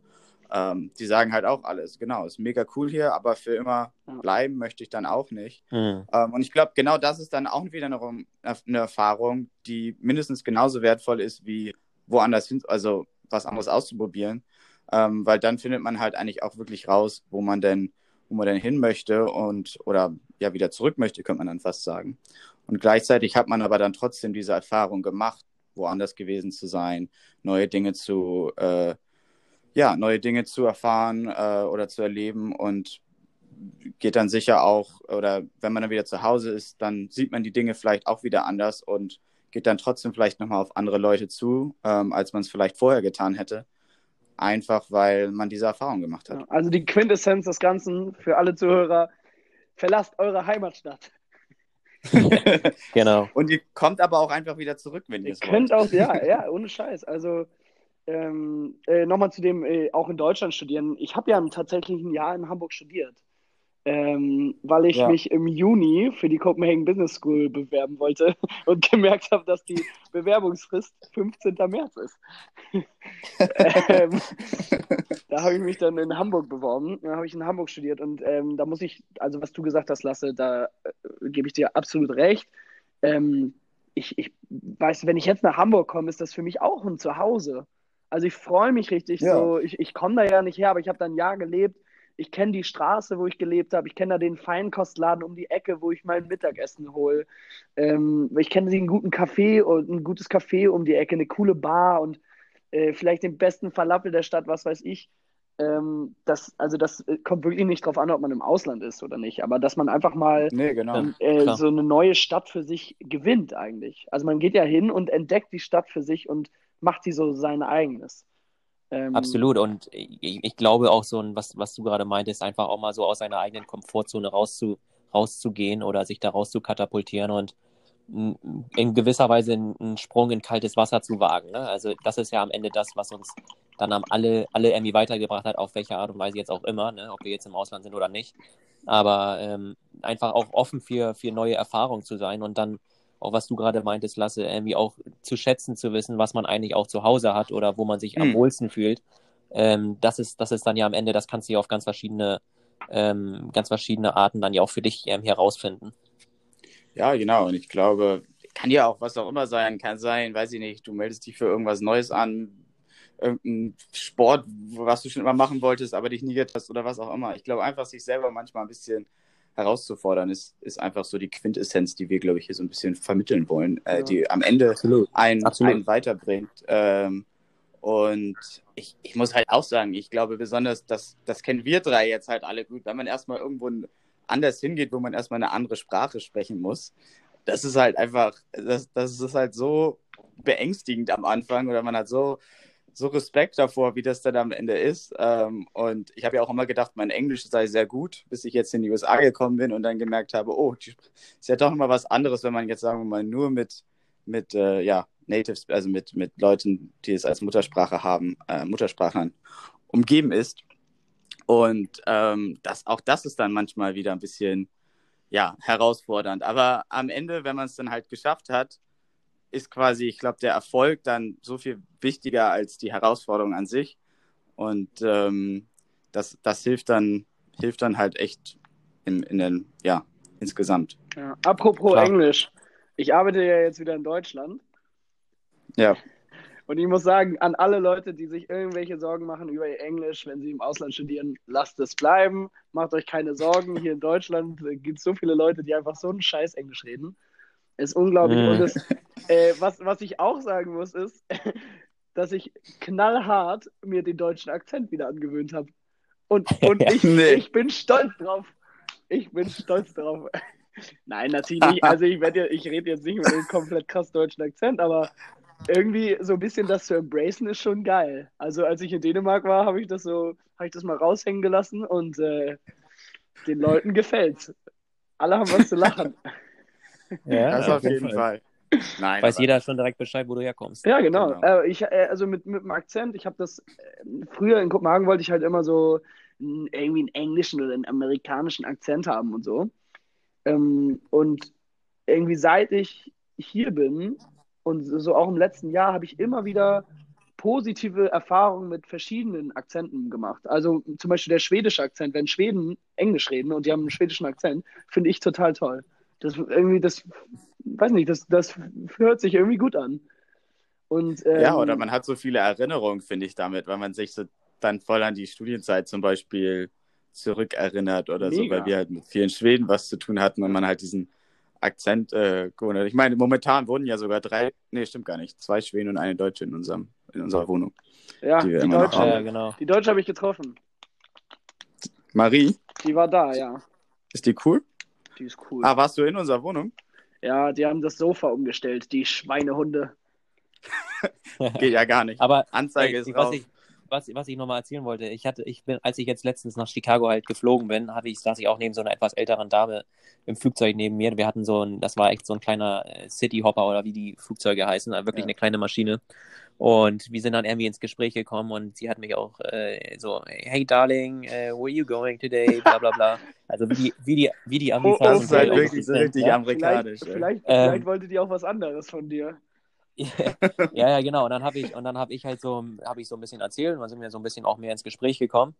Ähm, die sagen halt auch alles, genau, ist mega cool hier, aber für immer bleiben möchte ich dann auch nicht. Mhm. Ähm, und ich glaube, genau das ist dann auch wieder eine, eine, Erfahrung, die mindestens genauso wertvoll ist, wie woanders hin, also was anderes auszuprobieren. Ähm, weil dann findet man halt eigentlich auch wirklich raus, wo man denn wo man denn hin möchte und oder ja wieder zurück möchte, könnte man dann fast sagen. Und gleichzeitig hat man aber dann trotzdem diese Erfahrung gemacht, woanders gewesen zu sein, neue Dinge zu äh, ja neue Dinge zu erfahren äh, oder zu erleben und geht dann sicher auch oder wenn man dann wieder zu Hause ist, dann sieht man die Dinge vielleicht auch wieder anders und geht dann trotzdem vielleicht nochmal auf andere Leute zu, ähm, als man es vielleicht vorher getan hätte einfach weil man diese Erfahrung gemacht hat. Also die Quintessenz des Ganzen für alle Zuhörer, verlasst eure Heimatstadt. genau. Und ihr kommt aber auch einfach wieder zurück, wenn ihr es wollt. könnt auch, ja, ja, ohne Scheiß. Also ähm, äh, nochmal zu dem, äh, auch in Deutschland studieren. Ich habe ja tatsächlich ein Jahr in Hamburg studiert ähm, weil ich ja. mich im Juni für die Copenhagen Business School bewerben wollte und gemerkt habe, dass die Bewerbungsfrist 15. März ist. ähm, da habe ich mich dann in Hamburg beworben, da habe ich in Hamburg studiert und ähm, da muss ich, also was du gesagt hast, Lasse, da äh, gebe ich dir absolut recht. Ähm, ich, ich weiß, wenn ich jetzt nach Hamburg komme, ist das für mich auch ein Zuhause. Also ich freue mich richtig ja. so. Ich, ich komme da ja nicht her, aber ich habe da ein Jahr gelebt ich kenne die Straße, wo ich gelebt habe. Ich kenne da den Feinkostladen um die Ecke, wo ich mein Mittagessen hole. Ähm, ich kenne einen guten Café und ein gutes Café um die Ecke, eine coole Bar und äh, vielleicht den besten Falafel der Stadt, was weiß ich. Ähm, das, also das äh, kommt wirklich nicht drauf an, ob man im Ausland ist oder nicht, aber dass man einfach mal nee, genau. ähm, äh, so eine neue Stadt für sich gewinnt eigentlich. Also man geht ja hin und entdeckt die Stadt für sich und macht sie so sein eigenes. Ähm, Absolut. Und ich, ich, glaube auch so, was, was du gerade meintest, einfach auch mal so aus seiner eigenen Komfortzone rauszu, rauszugehen oder sich da raus zu katapultieren und in gewisser Weise einen Sprung in kaltes Wasser zu wagen. Ne? Also das ist ja am Ende das, was uns dann am alle, alle irgendwie weitergebracht hat, auf welche Art und Weise jetzt auch immer, ne? ob wir jetzt im Ausland sind oder nicht. Aber ähm, einfach auch offen für, für neue Erfahrungen zu sein und dann auch was du gerade meintest, Lasse, irgendwie auch zu schätzen zu wissen, was man eigentlich auch zu Hause hat oder wo man sich hm. am wohlsten fühlt. Ähm, das ist, das ist dann ja am Ende, das kannst du ja auf ganz verschiedene, ähm, ganz verschiedene Arten dann ja auch für dich ähm, herausfinden. Ja, genau. Und ich glaube, kann ja auch was auch immer sein, kann sein, weiß ich nicht, du meldest dich für irgendwas Neues an, irgendein Sport, was du schon immer machen wolltest, aber dich nie getan hast oder was auch immer. Ich glaube einfach, sich selber manchmal ein bisschen herauszufordern, ist, ist einfach so die Quintessenz, die wir, glaube ich, hier so ein bisschen vermitteln wollen, äh, die am Ende einen, einen weiterbringt. Ähm, und ich, ich muss halt auch sagen, ich glaube besonders, dass das kennen wir drei jetzt halt alle gut, wenn man erstmal irgendwo anders hingeht, wo man erstmal eine andere Sprache sprechen muss. Das ist halt einfach, das, das ist halt so beängstigend am Anfang oder man hat so so Respekt davor, wie das dann am Ende ist. Ähm, und ich habe ja auch immer gedacht, mein Englisch sei sehr gut, bis ich jetzt in die USA gekommen bin und dann gemerkt habe, oh, ist ja doch immer was anderes, wenn man jetzt, sagen wir mal, nur mit, mit äh, ja, Natives, also mit, mit Leuten, die es als Muttersprache haben, äh, Muttersprachlern umgeben ist. Und ähm, das, auch das ist dann manchmal wieder ein bisschen ja, herausfordernd. Aber am Ende, wenn man es dann halt geschafft hat, ist quasi, ich glaube, der Erfolg dann so viel wichtiger als die Herausforderung an sich. Und ähm, das, das hilft dann, hilft dann halt echt in, in den, ja, insgesamt. Ja. Apropos Klar. Englisch. Ich arbeite ja jetzt wieder in Deutschland. Ja. Und ich muss sagen, an alle Leute, die sich irgendwelche Sorgen machen über ihr Englisch, wenn sie im Ausland studieren, lasst es bleiben. Macht euch keine Sorgen. Hier in Deutschland gibt es so viele Leute, die einfach so einen Scheiß Englisch reden. Ist unglaublich. Mhm. Und das, äh, was, was ich auch sagen muss, ist, dass ich knallhart mir den deutschen Akzent wieder angewöhnt habe. Und, und ich, nee. ich bin stolz drauf. Ich bin stolz drauf. Nein, natürlich nicht. Also ich, ich rede jetzt nicht mit einem komplett krass deutschen Akzent, aber irgendwie so ein bisschen das zu embracen ist schon geil. Also als ich in Dänemark war, habe ich das so, habe ich das mal raushängen gelassen und äh, den Leuten gefällt's. Alle haben was zu lachen. Ja, das auf jeden Fall. Fall. Nein, Weiß jeder schon direkt Bescheid, wo du herkommst. Ja, genau. genau. Äh, ich, äh, also mit, mit dem Akzent, ich habe das, äh, früher in Kopenhagen wollte ich halt immer so irgendwie einen englischen oder einen amerikanischen Akzent haben und so. Ähm, und irgendwie seit ich hier bin, und so auch im letzten Jahr habe ich immer wieder positive Erfahrungen mit verschiedenen Akzenten gemacht. Also zum Beispiel der schwedische Akzent, wenn Schweden Englisch reden und die haben einen schwedischen Akzent, finde ich total toll. Das irgendwie, das, weiß nicht, das, das hört sich irgendwie gut an. Und, ähm, ja, oder man hat so viele Erinnerungen, finde ich, damit, weil man sich so dann voll an die Studienzeit zum Beispiel zurückerinnert oder mega. so, weil wir halt mit vielen Schweden was zu tun hatten und man halt diesen Akzent äh, gewohnt Ich meine, momentan wurden ja sogar drei, nee, stimmt gar nicht, zwei Schweden und eine Deutsche in, unserem, in unserer Wohnung. Ja, die, die Deutsche, ja, genau. Die Deutsche habe ich getroffen. Marie? Die war da, ja. Ist die cool? Die ist cool. Ah, warst du in unserer Wohnung? Ja, die haben das Sofa umgestellt, die Schweinehunde. Geht ja gar nicht. Aber Anzeige ey, ist was ich, was, was ich nochmal erzählen wollte, ich hatte, ich bin, als ich jetzt letztens nach Chicago halt geflogen bin, hatte ich, saß ich auch neben so einer etwas älteren Dame im Flugzeug neben mir. Wir hatten so ein, das war echt so ein kleiner äh, Cityhopper oder wie die Flugzeuge heißen, also wirklich ja. eine kleine Maschine. Und wir sind dann irgendwie ins Gespräch gekommen und sie hat mich auch äh, so, hey Darling, uh, where are you going today? Bla bla bla. Also wie die, wie die, wie die Amerikaner. Oh, das ist halt wirklich so richtig ja? amerikanisch. Vielleicht, vielleicht, ähm, vielleicht wollte die auch was anderes von dir. ja, ja, genau. Und dann habe ich, und ich halt so, habe ich so ein bisschen erzählt und dann sind wir so ein bisschen auch mehr ins Gespräch gekommen.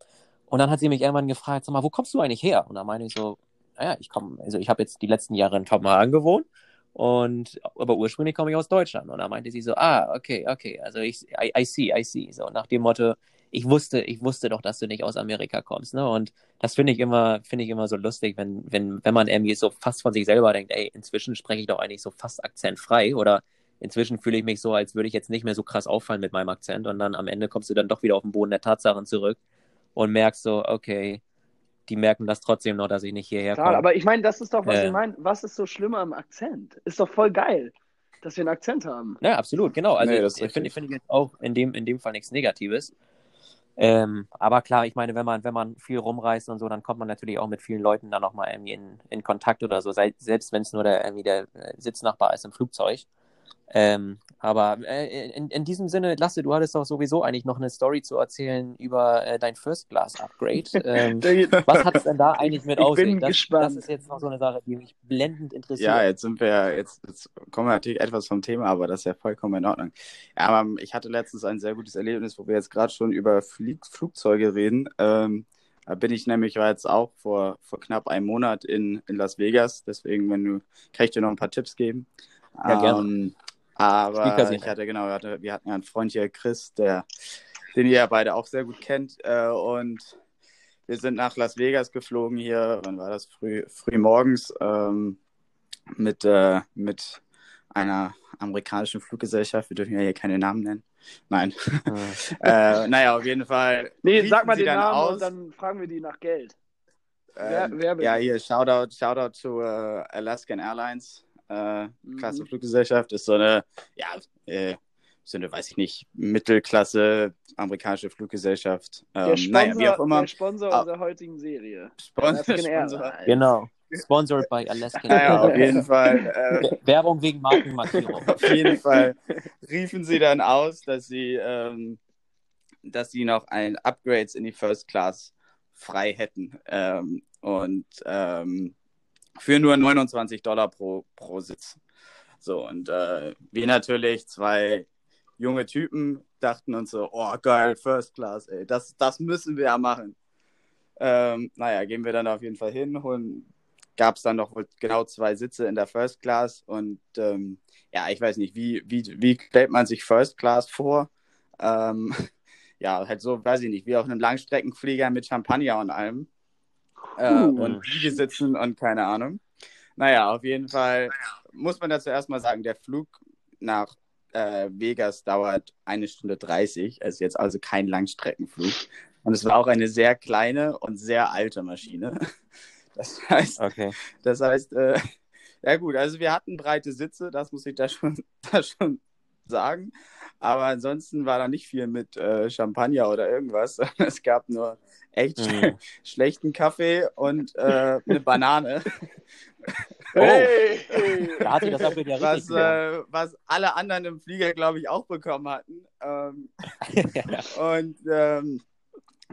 Und dann hat sie mich irgendwann gefragt, sag mal, wo kommst du eigentlich her? Und dann meine ich so, naja, ich komme, also ich habe jetzt die letzten Jahre in Kopenhagen gewohnt und aber ursprünglich komme ich aus Deutschland. Und dann meinte sie so, ah, okay, okay, also ich, I, I see, I see. So nach dem Motto, ich wusste, ich wusste doch, dass du nicht aus Amerika kommst, ne? Und das finde ich immer, finde ich immer so lustig, wenn, wenn, wenn man irgendwie so fast von sich selber denkt, ey, inzwischen spreche ich doch eigentlich so fast akzentfrei oder inzwischen fühle ich mich so, als würde ich jetzt nicht mehr so krass auffallen mit meinem Akzent und dann am Ende kommst du dann doch wieder auf den Boden der Tatsachen zurück und merkst so, okay, die merken das trotzdem noch, dass ich nicht hierher komme. aber ich meine, das ist doch, was äh, ihr meint. Was ist so schlimmer am Akzent? Ist doch voll geil, dass wir einen Akzent haben. Ja, absolut, genau. Also nee, finde find ich jetzt auch in dem, in dem Fall nichts Negatives. Ähm, aber klar, ich meine, wenn man, wenn man viel rumreist und so, dann kommt man natürlich auch mit vielen Leuten dann nochmal irgendwie in, in Kontakt oder so, selbst wenn es nur der, irgendwie der äh, Sitznachbar ist im Flugzeug. Ähm, aber äh, in, in diesem Sinne, Lasse, du hattest doch sowieso eigentlich noch eine Story zu erzählen über äh, dein First Class Upgrade. Ähm, was hat es denn da eigentlich mit aus? Ich bin das, gespannt. Das ist jetzt noch so eine Sache, die mich blendend interessiert. Ja, jetzt sind wir, jetzt, jetzt kommen wir natürlich etwas vom Thema, aber das ist ja vollkommen in Ordnung. Ja, aber ich hatte letztens ein sehr gutes Erlebnis, wo wir jetzt gerade schon über Flieg Flugzeuge reden. Ähm, da bin ich nämlich, war jetzt auch vor, vor knapp einem Monat in, in Las Vegas. Deswegen, wenn du, kann ich dir noch ein paar Tipps geben. Ja, gerne. Ähm, aber ich hatte, genau, wir hatten, wir hatten ja einen Freund hier, Chris, der, den ihr ja beide auch sehr gut kennt. Äh, und wir sind nach Las Vegas geflogen hier, wann war das? Früh, früh morgens ähm, mit, äh, mit einer amerikanischen Fluggesellschaft. Wir dürfen ja hier keine Namen nennen. Nein. Ah. äh, naja, auf jeden Fall. Nee, sag mal den Namen aus. und dann fragen wir die nach Geld. Ähm, wer, wer ja, hier, Shoutout, Shoutout zu uh, Alaskan Airlines äh, Klasse mhm. Fluggesellschaft, ist so eine, ja, äh, so eine, weiß ich nicht, Mittelklasse amerikanische Fluggesellschaft. Ähm, der, Sponsor, naja, wie auch immer. der Sponsor ah, unserer heutigen Serie. Sponsor, Sponsor. Genau. Sponsored by Alaskan naja, auf jeden Fall. Äh, Werbung wegen Markenmarkierung. auf jeden Fall riefen sie dann aus, dass sie, ähm, dass sie noch ein Upgrades in die First Class frei hätten. Ähm, und ähm, für nur 29 Dollar pro, pro Sitz. So, und äh, wir natürlich, zwei junge Typen, dachten uns so, oh geil, First Class, ey, das, das müssen wir ja machen. Ähm, naja, gehen wir dann auf jeden Fall hin, holen, gab es dann noch genau zwei Sitze in der First Class und ähm, ja, ich weiß nicht, wie, wie, wie stellt man sich First Class vor? Ähm, ja, halt so, weiß ich nicht, wie auf einem Langstreckenflieger mit Champagner und allem. Äh, uh. Und sitzen und keine Ahnung. Naja, auf jeden Fall muss man dazu erstmal sagen, der Flug nach äh, Vegas dauert eine Stunde 30, also jetzt also kein Langstreckenflug. Und es war auch eine sehr kleine und sehr alte Maschine. Das heißt, okay. das heißt, äh, ja gut, also wir hatten breite Sitze, das muss ich da schon, da schon sagen. Aber ansonsten war da nicht viel mit äh, Champagner oder irgendwas. Es gab nur echt mhm. schlechten Kaffee und äh, eine Banane. Oh. Hey, Da hat sich das Upgrade ja was, äh, was alle anderen im Flieger, glaube ich, auch bekommen hatten. Ähm, und ähm,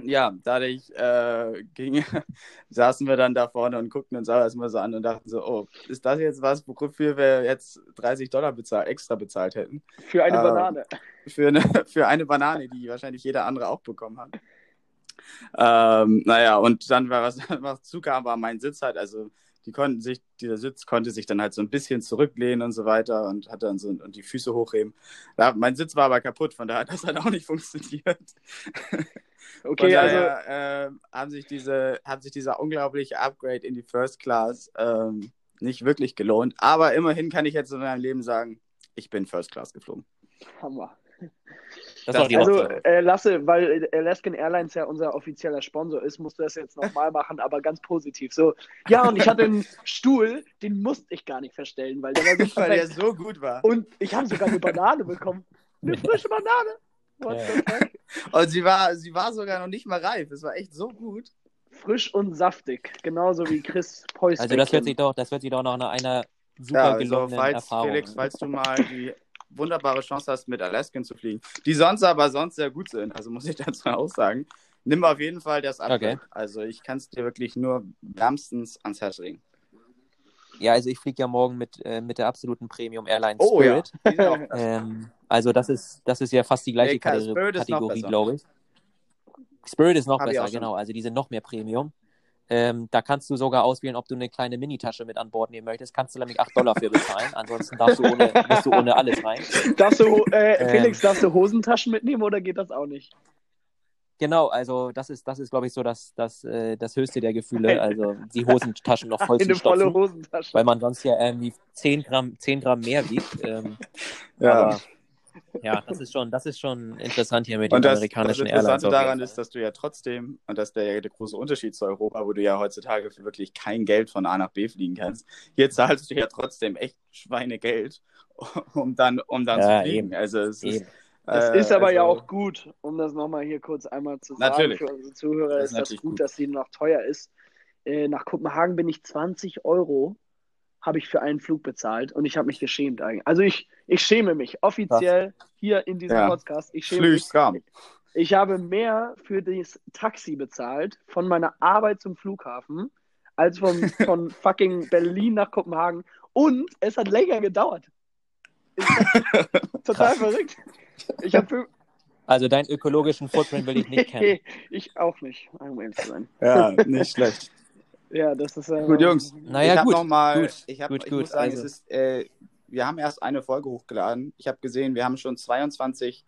ja, dadurch äh, ging, saßen wir dann da vorne und guckten uns auch erstmal so an und dachten so, oh, ist das jetzt was, wofür wir jetzt 30 Dollar bezahlt, extra bezahlt hätten? Für eine ähm, Banane. Für eine, für eine Banane, die wahrscheinlich jeder andere auch bekommen hat. Ähm, naja, und dann, was, was zukam, war mein Sitz halt, also die konnten sich, dieser Sitz konnte sich dann halt so ein bisschen zurücklehnen und so weiter und hat dann so und die Füße hochheben. Da, mein Sitz war aber kaputt, von daher hat das halt auch nicht funktioniert. Okay, daher, also äh, haben sich diese, hat sich dieser unglaubliche Upgrade in die First Class ähm, nicht wirklich gelohnt. Aber immerhin kann ich jetzt in meinem Leben sagen, ich bin First Class geflogen. Hammer. Das das also, äh, Lasse, weil Alaskan Airlines ja unser offizieller Sponsor ist, musst du das jetzt nochmal machen, aber ganz positiv. So, ja, und ich hatte einen Stuhl, den musste ich gar nicht verstellen, weil der war so weil der so gut war. Und ich habe sogar eine Banane bekommen. Eine frische Banane. What the fuck? Und sie war, sie war sogar noch nicht mal reif. Es war echt so gut. Frisch und saftig, genauso wie Chris Preuß. Also das hört sich doch, das hört sich doch nach einer super ja, also gelungenen falls, Erfahrung. Felix, falls du mal die wunderbare Chance hast, mit Alaskan zu fliegen, die sonst aber sonst sehr gut sind, also muss ich dazu auch sagen, nimm auf jeden Fall das ab. Okay. Also ich kann es dir wirklich nur wärmstens ans Herz legen. Ja, also ich fliege ja morgen mit, äh, mit der absoluten Premium Airline oh, Spirit. Ja. ähm, also das ist, das ist ja fast die gleiche nee, Kategorie, Kategorie glaube ich. Spirit ist noch Hab besser, genau. Also die sind noch mehr Premium. Ähm, da kannst du sogar auswählen, ob du eine kleine Minitasche mit an Bord nehmen möchtest. Kannst du nämlich 8 Dollar für bezahlen. Ansonsten darfst du ohne, bist du ohne alles rein. Darfst du, äh, ähm, Felix, darfst du Hosentaschen mitnehmen oder geht das auch nicht? Genau, also das ist, das ist, glaube ich, so das, das, äh, das höchste der Gefühle. Also die Hosentaschen noch voll Eine zu stopfen, volle Hosentasche. weil man sonst ja irgendwie 10 Gramm, 10 Gramm mehr wiegt. Ähm, ja. Aber ja, das ist schon, das ist schon interessant hier mit den das, amerikanischen Airlines. Das Interessante daran ist, dass du ja trotzdem, und das ist der, der große Unterschied zu Europa, wo du ja heutzutage für wirklich kein Geld von A nach B fliegen kannst. Hier zahlst du ja trotzdem echt Schweinegeld, um dann, um dann ja, zu fliegen. Eben. Also es eben. ist. Es ist aber also, ja auch gut, um das nochmal hier kurz einmal zu sagen natürlich. für unsere Zuhörer, das ist, ist das gut, gut, dass sie noch teuer ist. Äh, nach Kopenhagen bin ich 20 Euro habe ich für einen Flug bezahlt und ich habe mich geschämt eigentlich. Also ich, ich schäme mich offiziell Was? hier in diesem ja. Podcast. Ich schäme mich. Ich habe mehr für das Taxi bezahlt von meiner Arbeit zum Flughafen als von, von fucking Berlin nach Kopenhagen und es hat länger gedauert. total verrückt. Ich habe also deinen ökologischen Footprint will ich nicht kennen. ich auch nicht, um ehrlich zu sein. Ja, nicht schlecht. Ja, das ist. Äh, gut, Jungs. Naja, ich gut. Noch mal, gut, ich, hab, gut, ich gut, muss sagen, also. es ist, äh, wir haben erst eine Folge hochgeladen. Ich habe gesehen, wir haben schon 22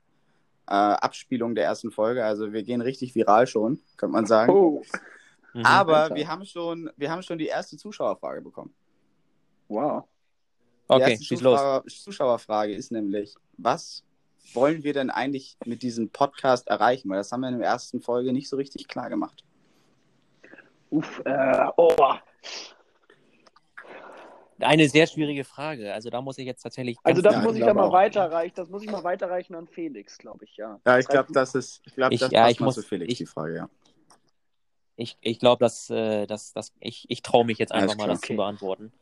äh, Abspielungen der ersten Folge. Also wir gehen richtig viral schon, könnte man sagen. Oh. Mhm, Aber wir haben, schon, wir haben schon die erste Zuschauerfrage bekommen. Wow. Die okay, erste Zuschauer, Zuschauerfrage ist nämlich, was wollen wir denn eigentlich mit diesem Podcast erreichen? Weil das haben wir in der ersten Folge nicht so richtig klar gemacht. Uff, äh, oh. Eine sehr schwierige Frage. Also da muss ich jetzt tatsächlich. Also das muss ich ja mal weiterreichen. Das muss ich mal weiterreichen an Felix, glaube ich, ja. Ja, ich glaube, das ist. Ich glaube, das ja, ich muss, zu Felix ich, die Frage, ja. Ich, ich glaube, dass, äh, dass, dass ich, ich traue mich jetzt einfach mal, das okay. zu beantworten.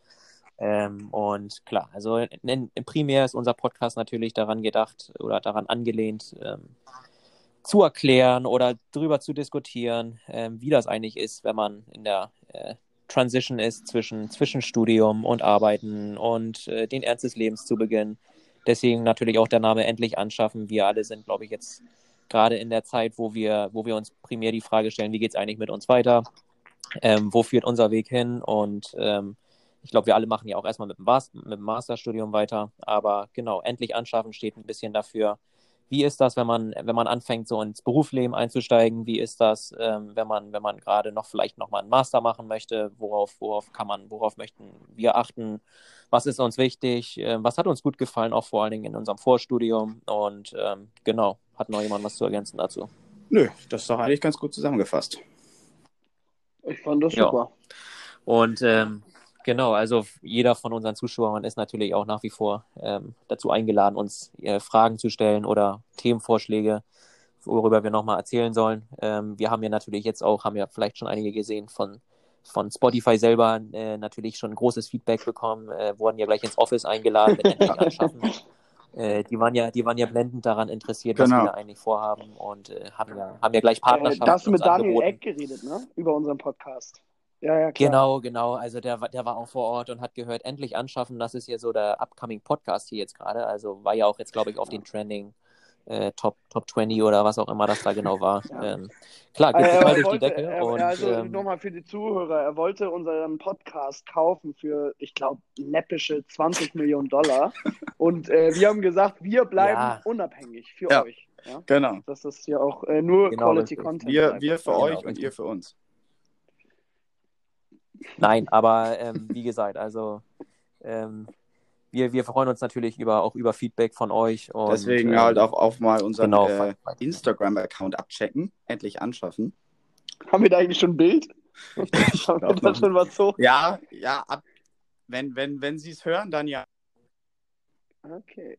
Ähm, und klar, also in, in, primär ist unser Podcast natürlich daran gedacht oder daran angelehnt, ähm, zu erklären oder darüber zu diskutieren, äh, wie das eigentlich ist, wenn man in der äh, Transition ist zwischen, zwischen Studium und Arbeiten und äh, den Ernst des Lebens zu beginnen. Deswegen natürlich auch der Name endlich anschaffen. Wir alle sind, glaube ich, jetzt gerade in der Zeit, wo wir, wo wir uns primär die Frage stellen, wie geht es eigentlich mit uns weiter? ähm, wo führt unser Weg hin und ähm, ich glaube, wir alle machen ja auch erstmal mit dem, mit dem Masterstudium weiter, aber genau, endlich anschaffen steht ein bisschen dafür, wie ist das, wenn man, wenn man anfängt, so ins Berufsleben einzusteigen? Wie ist das, ähm, wenn man, wenn man gerade noch vielleicht noch mal einen Master machen möchte? Worauf, worauf kann man, worauf möchten wir achten? Was ist uns wichtig? Ähm, was hat uns gut gefallen, auch vor allen Dingen in unserem Vorstudium? Und ähm, genau, hat noch jemand was zu ergänzen dazu? Nö, das ist doch eigentlich ganz gut zusammengefasst. Ich fand das super. Ja. Und ähm, Genau, also jeder von unseren Zuschauern ist natürlich auch nach wie vor ähm, dazu eingeladen, uns äh, Fragen zu stellen oder Themenvorschläge, worüber wir nochmal erzählen sollen. Ähm, wir haben ja natürlich jetzt auch, haben ja vielleicht schon einige gesehen von, von Spotify selber äh, natürlich schon großes Feedback bekommen, äh, wurden ja gleich ins Office eingeladen mit endlich anschaffen. Äh, die waren ja, die waren ja blendend daran interessiert, genau. was wir eigentlich vorhaben und äh, haben ja, haben ja gleich Partnerschaften. Äh, da hast du mit Daniel angeboten. Eck geredet, ne? Über unseren Podcast. Ja, ja, klar. Genau, genau. Also der, der war auch vor Ort und hat gehört, endlich anschaffen. Das ist ja so der upcoming Podcast hier jetzt gerade. Also war ja auch jetzt, glaube ich, auf den Trending äh, Top, Top 20 oder was auch immer das da genau war. Ja. Ähm, klar, es mal durch wollte, die Decke. Er, und, also ähm, nochmal für die Zuhörer, er wollte unseren Podcast kaufen für, ich glaube, läppische 20 Millionen Dollar. Und äh, wir haben gesagt, wir bleiben ja. unabhängig für ja. euch. Genau. Dass das hier auch äh, nur genau, Quality Content Wir, wir für genau, euch und ihr für uns. Nein, aber ähm, wie gesagt, also ähm, wir, wir freuen uns natürlich über, auch über Feedback von euch. Und, Deswegen ähm, halt auch, auch mal unseren genau, äh, Instagram-Account abchecken, endlich anschaffen. Haben wir da eigentlich schon ein Bild? Haben wir da schon was so? Ja, ja, ab, wenn, wenn, wenn Sie es hören, dann ja. Okay.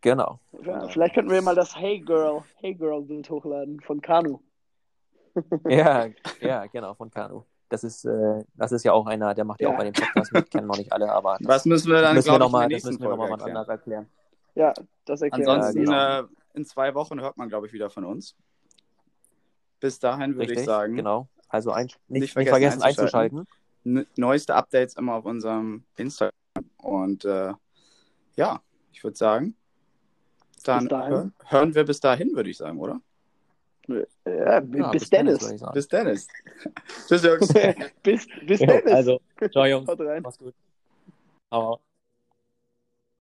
Genau. Ja, vielleicht könnten wir mal das Hey Girl, Hey Girl Bild hochladen von Kanu. ja, ja, genau, von Kanu. Das ist, äh, das ist ja auch einer, der macht ja, ja auch bei dem Podcast mit, kennen noch nicht alle, aber. Was müssen wir dann, müssen wir noch mal, Das müssen wir nochmal was anderes erklären. Ja, das erklären Ansonsten, ja, genau. äh, in zwei Wochen hört man, glaube ich, wieder von uns. Bis dahin würde ich sagen. Genau. Also ein, nicht, nicht, vergessen, nicht vergessen einzuschalten. einzuschalten. Neueste Updates immer auf unserem Instagram. Und äh, ja, ich würde sagen, dann hören wir bis dahin, würde ich sagen, oder? Ja, bis, bis, Dennis. Dennis bis Dennis. Tschüss, Jungs. bis, bis Dennis. Also, ciao, Jungs. Haut rein. Mach's gut. Aber